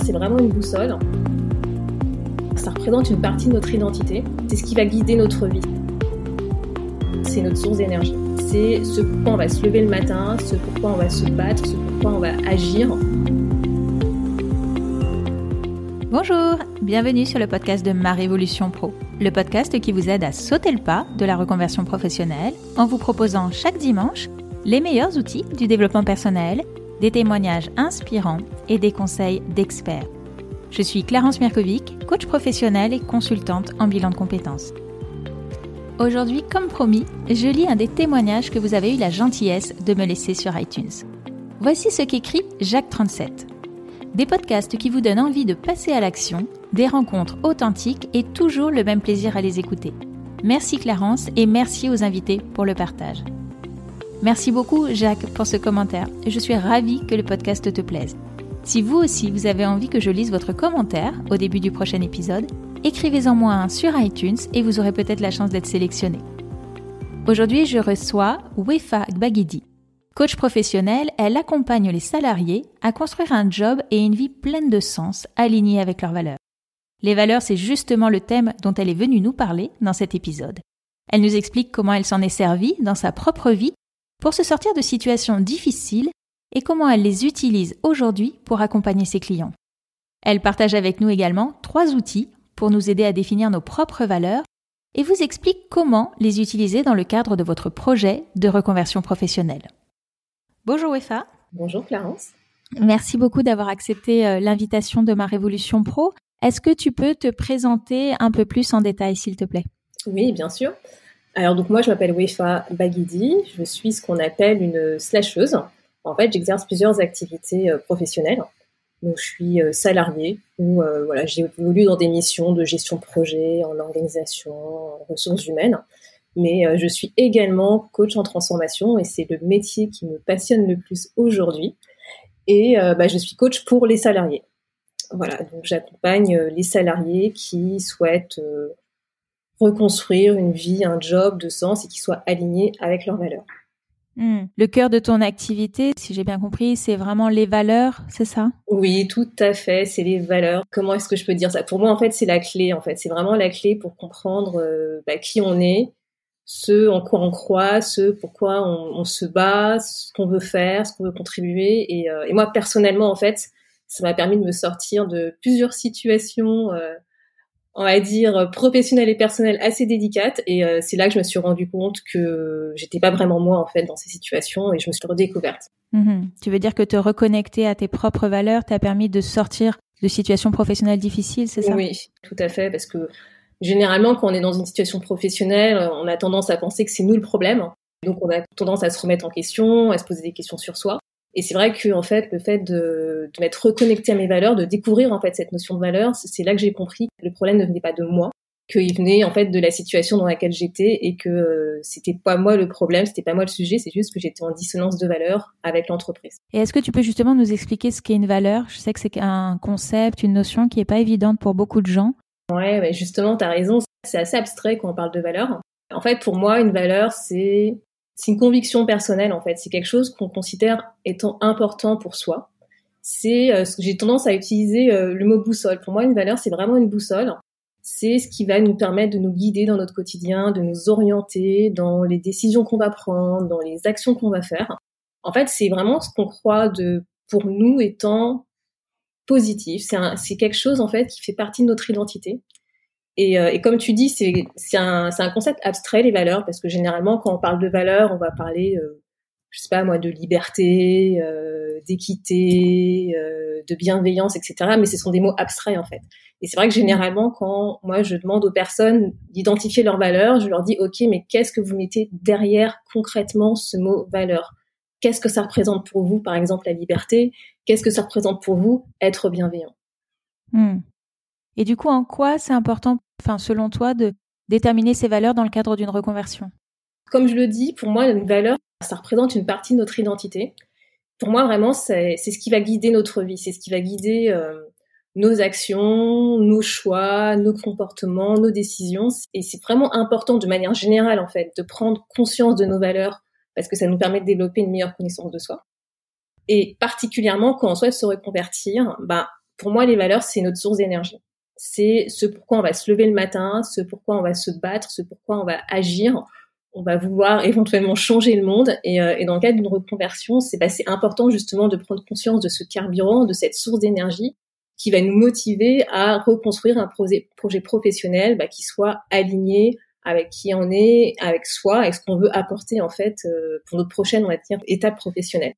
c'est vraiment une boussole. Ça représente une partie de notre identité. C'est ce qui va guider notre vie. C'est notre source d'énergie. C'est ce pourquoi on va se lever le matin, ce pourquoi on va se battre, ce pourquoi on va agir. Bonjour, bienvenue sur le podcast de Ma Révolution Pro, le podcast qui vous aide à sauter le pas de la reconversion professionnelle en vous proposant chaque dimanche les meilleurs outils du développement personnel, des témoignages inspirants et des conseils d'experts. Je suis Clarence Mirkovic, coach professionnelle et consultante en bilan de compétences. Aujourd'hui, comme promis, je lis un des témoignages que vous avez eu la gentillesse de me laisser sur iTunes. Voici ce qu'écrit Jacques37. Des podcasts qui vous donnent envie de passer à l'action, des rencontres authentiques et toujours le même plaisir à les écouter. Merci Clarence et merci aux invités pour le partage. Merci beaucoup Jacques pour ce commentaire. Je suis ravie que le podcast te plaise. Si vous aussi vous avez envie que je lise votre commentaire au début du prochain épisode, écrivez-en moi un sur iTunes et vous aurez peut-être la chance d'être sélectionné. Aujourd'hui, je reçois Wefa Gbagidi. Coach professionnel, elle accompagne les salariés à construire un job et une vie pleine de sens, alignée avec leurs valeurs. Les valeurs, c'est justement le thème dont elle est venue nous parler dans cet épisode. Elle nous explique comment elle s'en est servie dans sa propre vie pour se sortir de situations difficiles et comment elle les utilise aujourd'hui pour accompagner ses clients. Elle partage avec nous également trois outils pour nous aider à définir nos propres valeurs et vous explique comment les utiliser dans le cadre de votre projet de reconversion professionnelle. Bonjour Wefa. Bonjour Clarence. Merci beaucoup d'avoir accepté euh, l'invitation de ma Révolution Pro. Est-ce que tu peux te présenter un peu plus en détail, s'il te plaît? Oui, bien sûr. Alors donc moi je m'appelle Wefa Bagidi, je suis ce qu'on appelle une slasheuse. En fait, j'exerce plusieurs activités euh, professionnelles. Donc je suis euh, salariée ou euh, voilà, j'ai évolué dans des missions de gestion de projet, en organisation, en ressources humaines. Mais je suis également coach en transformation et c'est le métier qui me passionne le plus aujourd'hui. Et bah, je suis coach pour les salariés. Voilà, donc j'accompagne les salariés qui souhaitent reconstruire une vie, un job de sens et qui soit aligné avec leurs valeurs. Hmm. Le cœur de ton activité, si j'ai bien compris, c'est vraiment les valeurs, c'est ça? Oui, tout à fait, c'est les valeurs. Comment est-ce que je peux dire ça? Pour moi, en fait, c'est la clé. En fait, c'est vraiment la clé pour comprendre euh, bah, qui on est, ce en quoi on croit, ce pourquoi on, se bat, ce qu'on veut faire, ce qu'on veut contribuer. Et, euh, et, moi, personnellement, en fait, ça m'a permis de me sortir de plusieurs situations. Euh, on va dire professionnelle et personnelle assez délicate et euh, c'est là que je me suis rendu compte que j'étais pas vraiment moi en fait dans ces situations et je me suis redécouverte. Mm-hmm. Tu veux dire que te reconnecter à tes propres valeurs t'a permis de sortir de situations professionnelles difficiles, c'est ça? Oui, tout à fait parce que généralement quand on est dans une situation professionnelle, on a tendance à penser que c'est nous le problème. Donc on a tendance à se remettre en question, à se poser des questions sur soi. Et c'est vrai que en fait, le fait de, de m'être reconnecté à mes valeurs, de découvrir en fait cette notion de valeur, c'est là que j'ai compris que le problème ne venait pas de moi, qu'il venait en fait de la situation dans laquelle j'étais et que euh, c'était pas moi le problème, c'était pas moi le sujet, c'est juste que j'étais en dissonance de valeurs avec l'entreprise. Et est-ce que tu peux justement nous expliquer ce qu'est une valeur? Je sais que c'est un concept, une notion qui est pas évidente pour beaucoup de gens. Ouais, mais justement, tu as raison, c'est assez abstrait quand on parle de valeur. En fait, pour moi, une valeur, c'est c'est une conviction personnelle en fait. C'est quelque chose qu'on considère étant important pour soi. C'est euh, j'ai tendance à utiliser euh, le mot boussole. Pour moi, une valeur, c'est vraiment une boussole. C'est ce qui va nous permettre de nous guider dans notre quotidien, de nous orienter dans les décisions qu'on va prendre, dans les actions qu'on va faire. En fait, c'est vraiment ce qu'on croit de pour nous étant positif. C'est quelque chose en fait qui fait partie de notre identité. Euh, et, comme tu dis, c'est un, un, concept abstrait, les valeurs, parce que généralement, quand on parle de valeurs, on va parler, euh, je sais pas moi, de liberté, euh, d'équité, euh, de bienveillance, etc. Mais ce sont des mots abstraits, en fait. Et c'est vrai que généralement, quand moi, je demande aux personnes d'identifier leurs valeurs, je leur dis, OK, mais qu'est-ce que vous mettez derrière concrètement ce mot valeur? Qu'est-ce que ça représente pour vous, par exemple, la liberté? Qu'est-ce que ça représente pour vous, être bienveillant? Hmm. Et du coup, en quoi c'est important, enfin, selon toi, de déterminer ces valeurs dans le cadre d'une reconversion? Comme je le dis, pour moi, une valeur, ça représente une partie de notre identité. Pour moi, vraiment, c'est ce qui va guider notre vie, c'est ce qui va guider euh, nos actions, nos choix, nos comportements, nos décisions. Et c'est vraiment important de manière générale, en fait, de prendre conscience de nos valeurs parce que ça nous permet de développer une meilleure connaissance de soi. Et particulièrement quand on souhaite se reconvertir, bah, pour moi, les valeurs, c'est notre source d'énergie. C'est ce pourquoi on va se lever le matin, ce pourquoi on va se battre, ce pourquoi on va agir. On va vouloir éventuellement changer le monde. Et, euh, et dans le cadre d'une reconversion, c'est bah, important justement de prendre conscience de ce carburant, de cette source d'énergie qui va nous motiver à reconstruire un projet, projet professionnel bah, qui soit aligné avec qui on est, avec soi, et ce qu'on veut apporter en fait euh, pour notre prochaine, on va dire, étape professionnelle.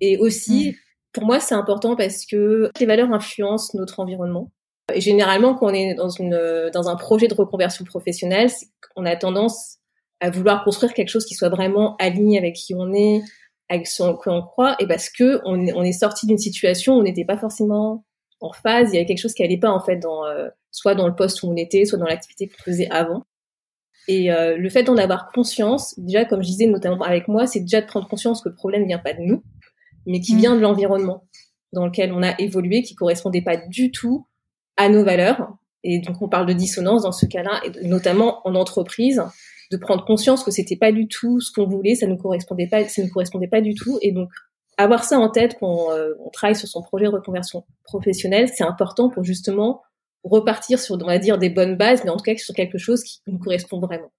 Et aussi, mm. pour moi, c'est important parce que les valeurs influencent notre environnement. Et généralement, quand on est dans une dans un projet de reconversion professionnelle, on a tendance à vouloir construire quelque chose qui soit vraiment aligné avec qui on est, avec ce qu'on croit, et parce que on, on est sorti d'une situation où on n'était pas forcément en phase, il y avait quelque chose qui allait pas en fait dans euh, soit dans le poste où on était, soit dans l'activité qu'on faisait avant. Et euh, le fait d'en avoir conscience, déjà comme je disais notamment avec moi, c'est déjà de prendre conscience que le problème vient pas de nous, mais qui mm. vient de l'environnement dans lequel on a évolué, qui correspondait pas du tout à nos valeurs. Et donc on parle de dissonance dans ce cas-là, et notamment en entreprise, de prendre conscience que c'était pas du tout ce qu'on voulait, ça ne correspondait pas, ça ne correspondait pas du tout, et donc avoir ça en tête quand euh, on travaille sur son projet de reconversion professionnelle, c'est important pour justement repartir sur, on va dire, des bonnes bases, mais en tout cas sur quelque chose qui nous correspond vraiment.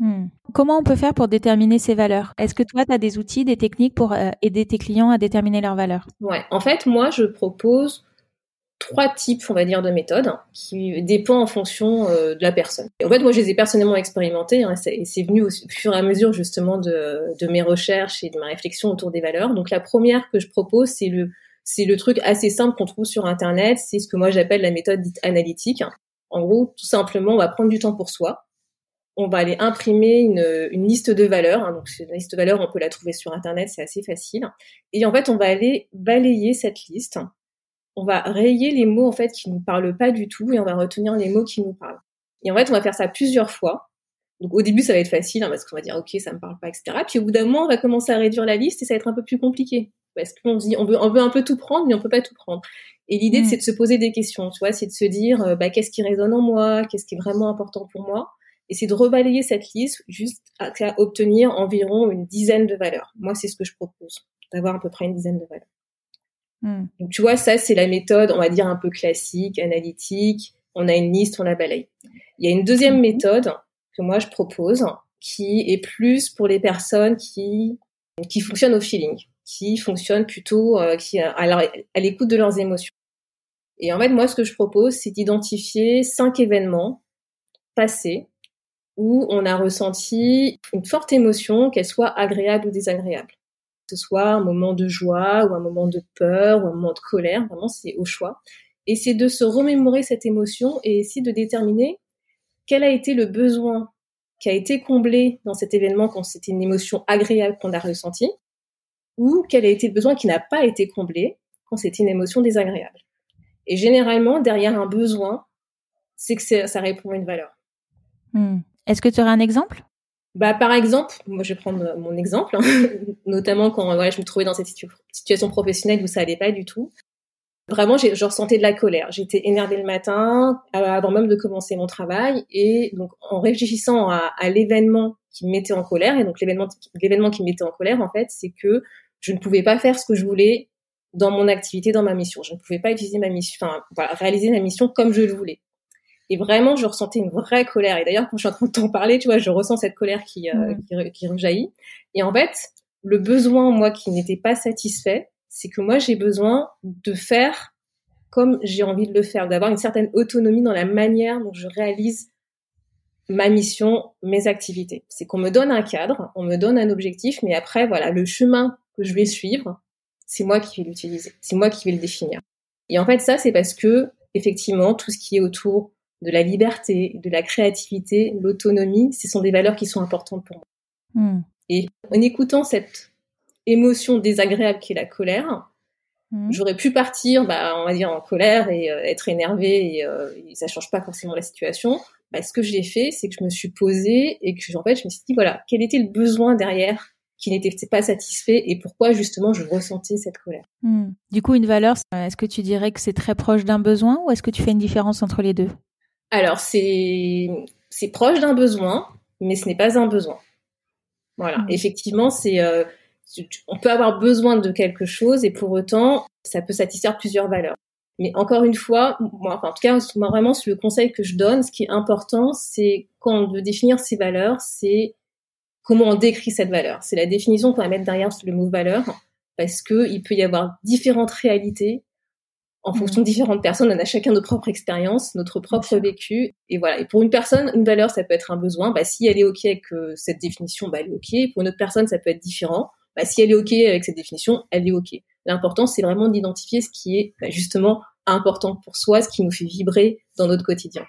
Hmm. Comment on peut faire pour déterminer ces valeurs? Est-ce que toi, tu as des outils, des techniques pour euh, aider tes clients à déterminer leurs valeurs? Ouais, en fait, moi, je propose trois types, on va dire, de méthodes qui dépendent en fonction euh, de la personne. en fait, moi, je les ai personnellement expérimentées hein, et c'est venu au fur et à mesure justement de, mes recherches et de ma réflexion autour des valeurs. Donc, la première que je propose, c'est le c'est le truc assez simple qu'on trouve sur Internet. C'est ce que moi j'appelle la méthode dite analytique. En gros, tout simplement, on va prendre du temps pour soi. On va aller imprimer une, liste de valeurs. Hein. donc, une liste de valeurs, on peut la trouver sur Internet, c'est assez facile. Et en fait, on va aller balayer cette liste on va rayer les mots en fait qui nous parlent pas du tout et on va retenir les mots qui nous parlent. Et en fait, on va faire ça plusieurs fois. Donc au début, ça va être facile hein, parce qu'on va dire ok, ça me parle pas, etc. Puis au bout d'un moment, on va commencer à réduire la liste et ça va être un peu plus compliqué parce qu'on dit on veut on veut un peu tout prendre, mais on peut pas tout prendre. Et l'idée, mm. c'est de se poser des questions, tu vois, c'est de se dire euh, bah qu'est-ce qui résonne en moi, qu'est-ce qui est vraiment important pour moi, et c'est de rebalayer cette liste juste à, à obtenir environ une dizaine de valeurs. Moi, c'est ce que je propose, d'avoir à peu près une dizaine de valeurs. Donc, tu vois, ça, c'est la méthode, on va dire, un peu classique, analytique. On a une liste, on la balaye. Il y a une deuxième hmm. méthode que moi, je propose, qui est plus pour les personnes qui, qui fonctionnent au feeling, qui fonctionnent plutôt euh, qui, à, à l'écoute de leurs émotions. Et en fait, moi, ce que je propose, c'est d'identifier cinq événements passés où on a ressenti une forte émotion, qu'elle soit agréable ou désagréable ce soit un moment de joie ou un moment de peur ou un moment de colère, vraiment c'est au choix. Et c'est de se remémorer cette émotion et essayer de déterminer quel a été le besoin qui a été comblé dans cet événement quand c'était une émotion agréable qu'on a ressentie, ou quel a été le besoin qui n'a pas été comblé quand c'était une émotion désagréable. Et généralement, derrière un besoin, c'est que ça répond à une valeur. Hmm. Est-ce que tu aurais un exemple? Bah, par exemple, moi je vais prendre mon exemple, hein, notamment quand voilà, je me trouvais dans cette situation professionnelle où ça allait pas du tout. Vraiment, je ressentais de la colère. J'étais énervée le matin, avant même de commencer mon travail, et donc en réfléchissant à, à l'événement qui me mettait en colère, et donc l'événement, l'événement qui me mettait en colère, en fait, c'est que je ne pouvais pas faire ce que je voulais dans mon activité, dans ma mission. Je ne pouvais pas utiliser ma mission, enfin, voilà, réaliser ma mission comme je le voulais. Et vraiment, je ressentais une vraie colère. Et d'ailleurs, quand je suis en train de t'en parler, tu vois, je ressens cette colère qui, euh, qui, qui rejaillit. Et en fait, le besoin, moi, qui n'était pas satisfait, c'est que moi, j'ai besoin de faire comme j'ai envie de le faire, d'avoir une certaine autonomie dans la manière dont je réalise ma mission, mes activités. C'est qu'on me donne un cadre, on me donne un objectif, mais après, voilà, le chemin que je vais suivre, c'est moi qui vais l'utiliser, c'est moi qui vais le définir. Et en fait, ça, c'est parce que, effectivement, tout ce qui est autour de la liberté, de la créativité, l'autonomie, ce sont des valeurs qui sont importantes pour moi. Hmm. Et en écoutant cette émotion désagréable qui est la colère, hmm. j'aurais pu partir, bah, on va dire, en colère et euh, être énervée et, euh, et, ça change pas forcément la situation. Bah, ce que j'ai fait, c'est que je me suis posée et que en fait, je me suis dit, voilà, quel était le besoin derrière qui n'était pas satisfait et pourquoi justement je ressentais cette colère. Hmm. Du coup, une valeur, est-ce que tu dirais que c'est très proche d'un besoin ou est-ce que tu fais une différence entre les deux? Alors, c'est, c'est proche d'un besoin, mais ce n'est pas un besoin. Voilà. Hmm. Effectivement, c'est, euh, on peut avoir besoin de quelque chose et pour autant, ça peut satisfaire plusieurs valeurs. Mais encore une fois, moi, enfin, en tout cas, moi, vraiment, le conseil que je donne, ce qui est important, c'est quand on veut définir ces valeurs, c'est comment on décrit cette valeur. C'est la définition qu'on va mettre derrière le mot valeur, parce que il peut y avoir différentes réalités en mmh. fonction de différentes personnes. On a chacun nos propres expériences, notre propre vécu, et voilà. Et pour une personne, une valeur, ça peut être un besoin. Bah, si elle est ok avec euh, cette définition, bah, elle est ok. Pour une autre personne, ça peut être différent. Bah, si elle est ok avec cette définition, elle est ok. L'important, c'est vraiment d'identifier ce qui est bah, justement important pour soi, ce qui nous fait vibrer dans notre quotidien.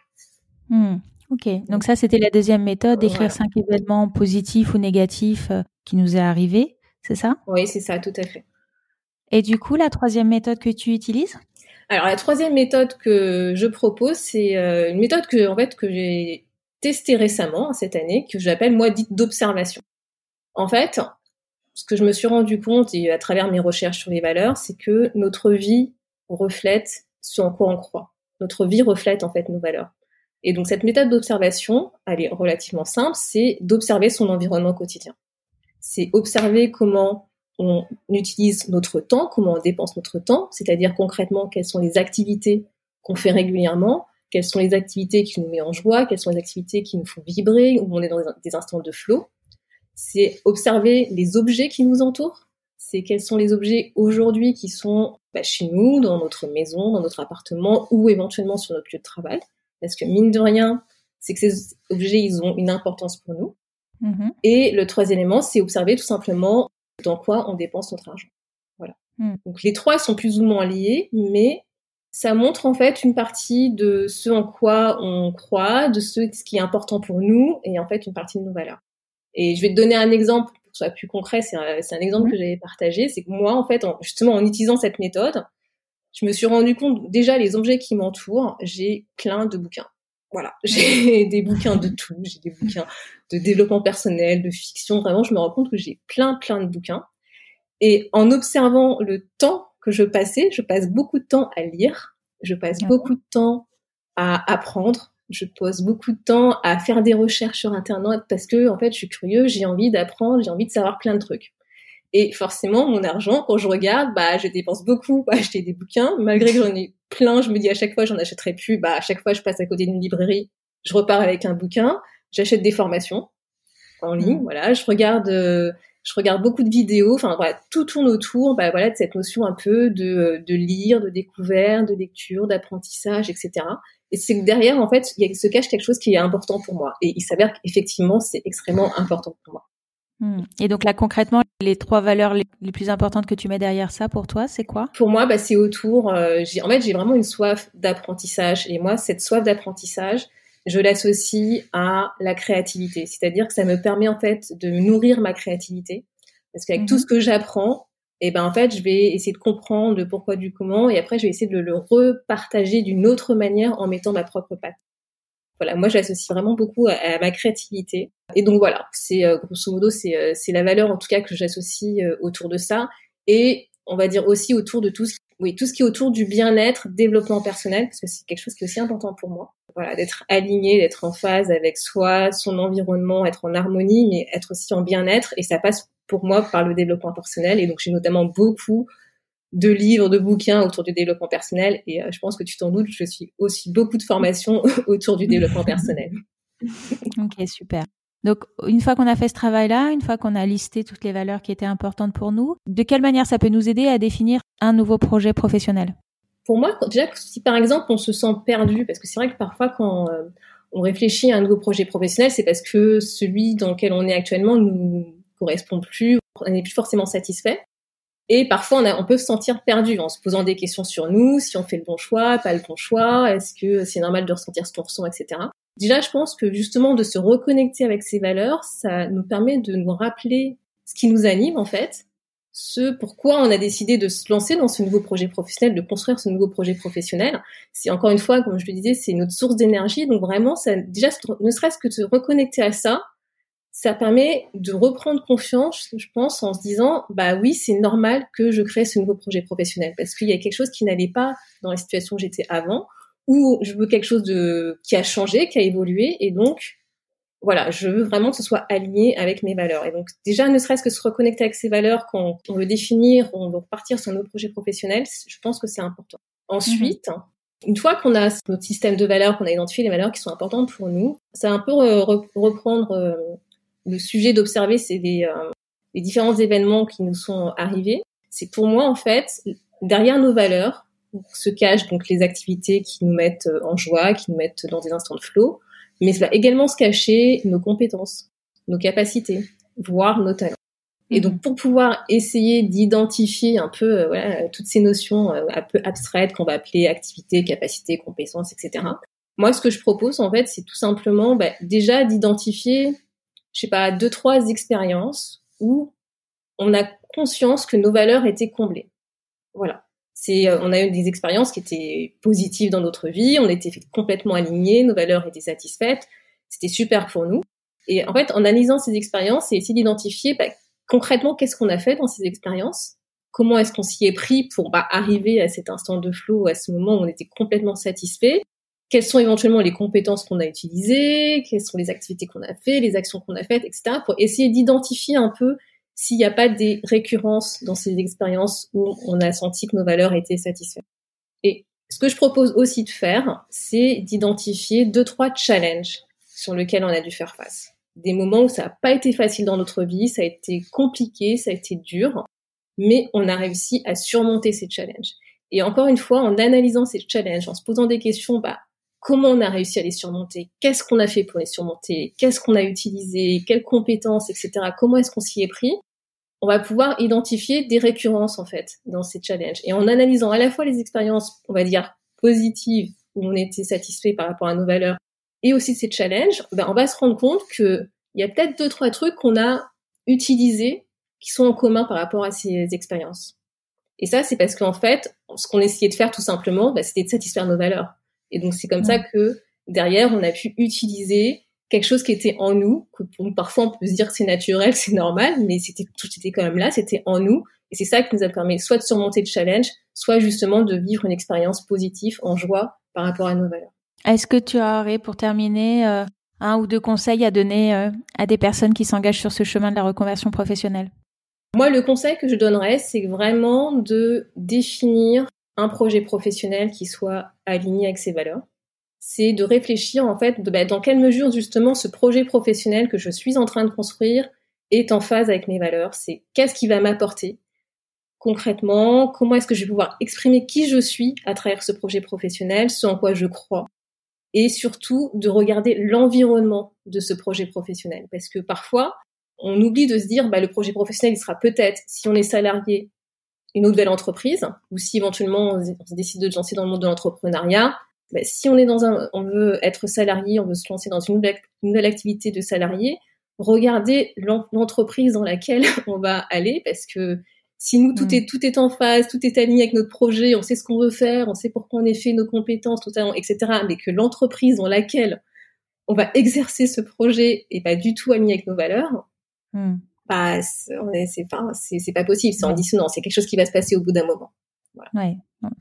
Mmh. Ok, donc ça c'était la deuxième méthode, d'écrire cinq événements positifs ou négatifs euh, qui nous est arrivé, c'est ça? Oui, c'est ça, tout à fait. Et du coup, la troisième méthode que tu utilises? Alors la troisième méthode que je propose, c'est euh, une méthode que en fait que j'ai testée récemment cette année, que j'appelle moi dite d'observation. En fait, ce que je me suis rendu compte et à travers mes recherches sur les valeurs, c'est que notre vie reflète ce en quoi on croit. Notre vie reflète en fait nos valeurs. Et donc cette méthode d'observation, elle est relativement simple, c'est d'observer son environnement quotidien. C'est observer comment on utilise notre temps, comment on dépense notre temps, c'est-à-dire concrètement quelles sont les activités qu'on fait régulièrement, quelles sont les activités qui nous mettent en joie, quelles sont les activités qui nous font vibrer, où on est dans des instants de flow c'est observer les objets qui nous entourent. C'est quels sont les objets aujourd'hui qui sont bah, chez nous, dans notre maison, dans notre appartement ou éventuellement sur notre lieu de travail. Parce que mine de rien, c'est que ces objets, ils ont une importance pour nous. Mm-hmm. Et le troisième élément, c'est observer tout simplement dans quoi on dépense notre argent. Voilà. Mm. Donc les trois sont plus ou moins liés, mais ça montre en fait une partie de ce en quoi on croit, de ce qui est important pour nous, et en fait une partie de nos valeurs. Et je vais te donner un exemple pour que ce soit plus concret. C'est un, un, exemple que j'avais partagé. C'est que moi, en fait, justement, en utilisant cette méthode, je me suis rendu compte déjà les objets qui m'entourent, j'ai plein de bouquins. Voilà, j'ai des bouquins de tout, j'ai des bouquins de développement personnel, de fiction. Vraiment, je me rends compte que j'ai plein, plein de bouquins. Et en observant le temps que je passais, je passe beaucoup de temps à lire, je passe beaucoup de temps à apprendre, je pose beaucoup de temps à faire des recherches sur internet parce que en fait je suis curieux, j'ai envie d'apprendre, j'ai envie de savoir plein de trucs. Et forcément mon argent quand je regarde, bah je dépense beaucoup à acheter des bouquins malgré que j'en ai plein, je me dis à chaque fois j'en achèterai plus, bah à chaque fois je passe à côté d'une librairie, je repars avec un bouquin, j'achète des formations en ligne, mmh. voilà, je regarde euh, je regarde beaucoup de vidéos, enfin voilà, tout tourne autour bah, voilà, de cette notion un peu de, de lire, de découverte, de lecture, d'apprentissage, etc. Et c'est que derrière, en fait, il se cache quelque chose qui est important pour moi. Et il s'avère qu'effectivement, c'est extrêmement important pour moi. Hmm. Et donc là, concrètement, les trois valeurs les, plus importantes que tu mets derrière ça pour toi, c'est quoi? Pour moi, bah, c'est autour. Euh, en fait, j'ai vraiment une soif d'apprentissage. Et moi, cette soif d'apprentissage, je l'associe à la créativité. C'est-à-dire que ça me permet en fait de nourrir ma créativité. Parce qu'avec tout mhm. ce que j'apprends, et ben en fait, je vais essayer de comprendre le pourquoi du comment, et après, je vais essayer de le repartager d'une autre manière en mettant ma propre patte. Voilà, moi, j'associe vraiment beaucoup à, ma créativité. Et donc voilà, c'est euh, grosso modo, c'est euh, c'est la valeur en tout cas que j'associe euh, autour de ça, et on va dire aussi autour de tout ce oui, tout ce qui est autour du bien-être, développement personnel, parce que c'est quelque chose qui est aussi important pour moi. Voilà, d'être aligné, d'être en phase avec soi, son environnement, être en harmonie, mais être aussi en bien-être. Et ça passe pour moi par le développement personnel. Et donc j'ai notamment beaucoup de livres, de bouquins autour du développement personnel. Et euh, je pense que tu t'en doutes, je suis aussi beaucoup de formations autour du développement personnel. ok, super. Donc, une fois qu'on a fait ce travail-là, une fois qu'on a listé toutes les valeurs qui étaient importantes pour nous, de quelle manière ça peut nous aider à définir un nouveau projet professionnel? Pour moi, déjà, si par exemple on se sent perdu, parce que c'est vrai que parfois quand euh, on réfléchit à un nouveau projet professionnel, c'est parce que celui dans lequel on est actuellement nous correspond plus, on n'est plus forcément satisfait. Et parfois, on, on, peut se sentir perdu en se posant des questions sur nous, si on fait le bon choix, pas le bon choix, est-ce que c'est normal de ressentir ce qu'on ressent, etc. Déjà, je pense que justement de se reconnecter avec ces valeurs, ça nous permet de nous rappeler ce qui nous anime en fait, ce pourquoi on a décidé de se lancer dans ce nouveau projet professionnel, de construire ce nouveau projet professionnel. C'est encore une fois, comme je le disais, c'est notre source d'énergie. Donc vraiment, ça, déjà, ne serait-ce que de se reconnecter à ça, ça permet de reprendre confiance, je pense, en se disant, bah oui, c'est normal que je crée ce nouveau projet professionnel parce qu'il y a quelque chose qui n'allait pas dans la situation où j'étais avant, ou je veux quelque chose de qui a changé, qui a évolué, et donc voilà, je veux vraiment que ce soit aligné avec mes valeurs. Et donc déjà, ne serait-ce que se reconnecter avec ses valeurs quand on veut définir, on veut repartir sur un autre projet professionnel, je pense que c'est important. Ensuite, une fois qu'on a notre système de valeurs, qu'on a identifié les valeurs qui sont importantes pour nous, ça va un peu reprendre le sujet d'observer, c'est les, les différents événements qui nous sont arrivés. C'est pour moi, en fait, derrière nos valeurs se cachent donc les activités qui nous mettent en joie, qui nous mettent dans des instants de flow, mais ça va également se cacher nos compétences, nos capacités, voire nos talents. Et donc, mhm. pour pouvoir essayer d'identifier un peu euh, voilà, toutes ces notions euh, un peu abstraites qu'on va appeler activité, capacité, compétences, etc. Moi, ce que je propose, en fait, c'est tout simplement bah, déjà d'identifier, je sais pas, deux, trois expériences où on a conscience que nos valeurs étaient comblées. Voilà. C'est, euh, on a eu des expériences qui étaient positives dans notre vie, on était complètement alignés, nos valeurs étaient satisfaites, c'était super pour nous. Et en fait, en analysant ces expériences, c'est essayer d'identifier bah, concrètement, qu'est-ce qu'on a fait dans ces expériences? Comment est-ce qu'on s'y est pris pour bah, arriver à cet instant de flow, à ce moment où on était complètement satisfait? Quelles sont éventuellement les compétences qu'on a utilisées Quelles sont les activités qu'on a fait, les actions qu'on a faites, etc. Pour essayer d'identifier un peu s'il n'y a pas des récurrences dans ces expériences où on a senti que nos valeurs étaient satisfaites. Et ce que je propose aussi de faire, c'est d'identifier deux, trois challenges sur lesquels on a dû faire face des moments où ça n'a pas été facile dans notre vie, ça a été compliqué, ça a été dur, mais on a réussi à surmonter ces challenges. Et encore une fois, en analysant ces challenges, en se posant des questions, bah, comment on a réussi à les surmonter, qu'est-ce qu'on a fait pour les surmonter, qu'est-ce qu'on a utilisé, quelles compétences, etc., comment est-ce qu'on s'y est pris, on va pouvoir identifier des récurrences, en fait, dans ces challenges. Et en analysant à la fois les expériences, on va dire, positives, où on était satisfait par rapport à nos valeurs, et aussi ces challenges, ben on va se rendre compte que il y a peut-être deux trois trucs qu'on a utilisés qui sont en commun par rapport à ces expériences. Et ça, c'est parce qu'en fait, ce qu'on essayait de faire tout simplement, ben, c'était de satisfaire nos valeurs. Et donc c'est comme ça que derrière, on a pu utiliser quelque chose qui était en nous, que parfois on peut se dire que c'est naturel, c'est normal, mais c'était tout était quand même là, c'était en nous. Et c'est ça qui nous a permis soit de surmonter le challenge, soit justement de vivre une expérience positive, en joie par rapport à nos valeurs. Est-ce que tu aurais, pour terminer, euh, un ou deux conseils à donner euh, à des personnes qui s'engagent sur ce chemin de la reconversion professionnelle? Moi, le conseil que je donnerais, c'est vraiment de définir un projet professionnel qui soit aligné avec ses valeurs. C'est de réfléchir en fait bah, dans quelle mesure justement ce projet professionnel que je suis en train de construire est en phase avec mes valeurs. C'est qu'est-ce qui va m'apporter concrètement, comment est-ce que je vais pouvoir exprimer qui je suis à travers ce projet professionnel, ce en quoi je crois, et surtout de regarder l'environnement de ce projet professionnel. Parce que parfois, on oublie de se dire, bah, le projet professionnel, il sera peut-être, si on est salarié, une nouvelle entreprise, ou si éventuellement on, se décide de se lancer dans le monde de l'entrepreneuriat, bah, si on est dans un, on veut être salarié, on veut se lancer dans une nouvelle, une nouvelle activité de salarié, regardez l'entreprise dans laquelle on va aller, parce que si nous, tout, mm. est, tout est en phase, tout est aligné avec notre projet, on sait ce qu'on veut faire, on sait pourquoi on est fait, nos compétences, totalement, etc., mais que l'entreprise dans laquelle on va exercer ce projet est pas du tout aligné avec nos valeurs, mm. Bah, c'est pas, c'est pas possible, c'est en dissonance, c'est quelque chose qui va se passer au bout d'un moment. Ouais.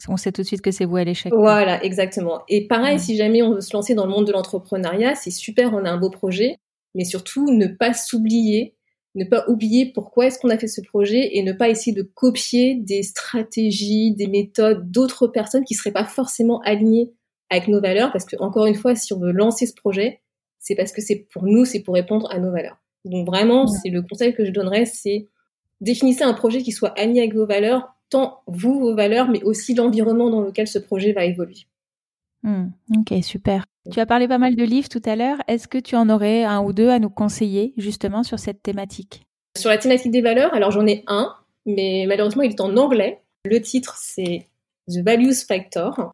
On sait tout de suite que c'est vous à l'échec. Voilà, exactement. Et pareil, si jamais on veut se lancer dans le monde de l'entrepreneuriat, c'est super, on a un beau projet, mais surtout ne pas s'oublier ne pas oublier pourquoi est-ce qu'on a fait ce projet et ne pas essayer de copier des stratégies, des méthodes d'autres personnes qui seraient pas forcément alignées avec nos valeurs parce que encore une fois, si on veut lancer ce projet, c'est parce que c'est pour nous, c'est pour répondre à nos valeurs. Donc vraiment, c'est le conseil que je donnerais, c'est définissez un projet qui soit aligné avec vos valeurs, tant vous, vos valeurs, mais aussi l'environnement dans lequel ce projet va évoluer. Hmm, ok, super. Tu as parlé pas mal de livres tout à l'heure. Est-ce que tu en aurais un ou deux à nous conseiller justement sur cette thématique? Sur la thématique des valeurs, alors j'en ai un, mais malheureusement il est en anglais. Le titre c'est The Values Factor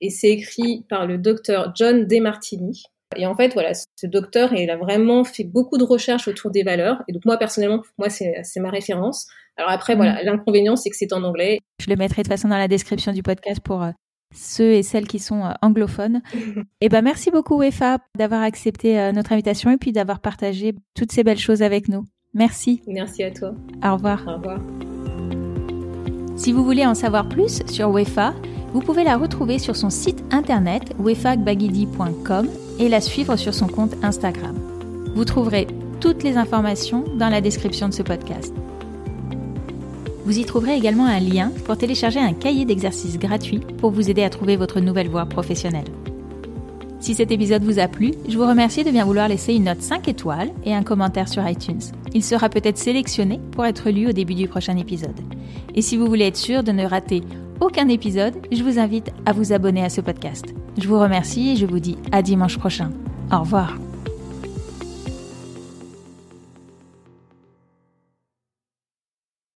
et c'est écrit par le docteur John DeMartini. Et en fait, voilà, ce docteur, il a vraiment fait beaucoup de recherches autour des valeurs. Et donc moi, personnellement, moi, c'est ma référence. Alors après, voilà, mm. l'inconvénient, c'est que c'est en anglais. Je le mettrai de toute façon dans la description du podcast pour euh, ceux et celles qui sont euh, anglophones. et eh ben merci beaucoup Wefa d'avoir accepté euh, notre invitation et puis d'avoir partagé toutes ces belles choses avec nous. Merci. Merci à toi. Au revoir. Au revoir. Si vous voulez en savoir plus sur Wefa, vous pouvez la retrouver sur son site internet wefagbagidi.com et la suivre sur son compte Instagram. Vous trouverez toutes les informations dans la description de ce podcast. Vous y trouverez également un lien pour télécharger un cahier d'exercices gratuit pour vous aider à trouver votre nouvelle voie professionnelle. Si cet épisode vous a plu, je vous remercie de bien vouloir laisser une note 5 étoiles et un commentaire sur iTunes. Il sera peut-être sélectionné pour être lu au début du prochain épisode. Et si vous voulez être sûr de ne rater aucun épisode, je vous invite à vous abonner à ce podcast. Je vous remercie et je vous dis à dimanche prochain. Au revoir.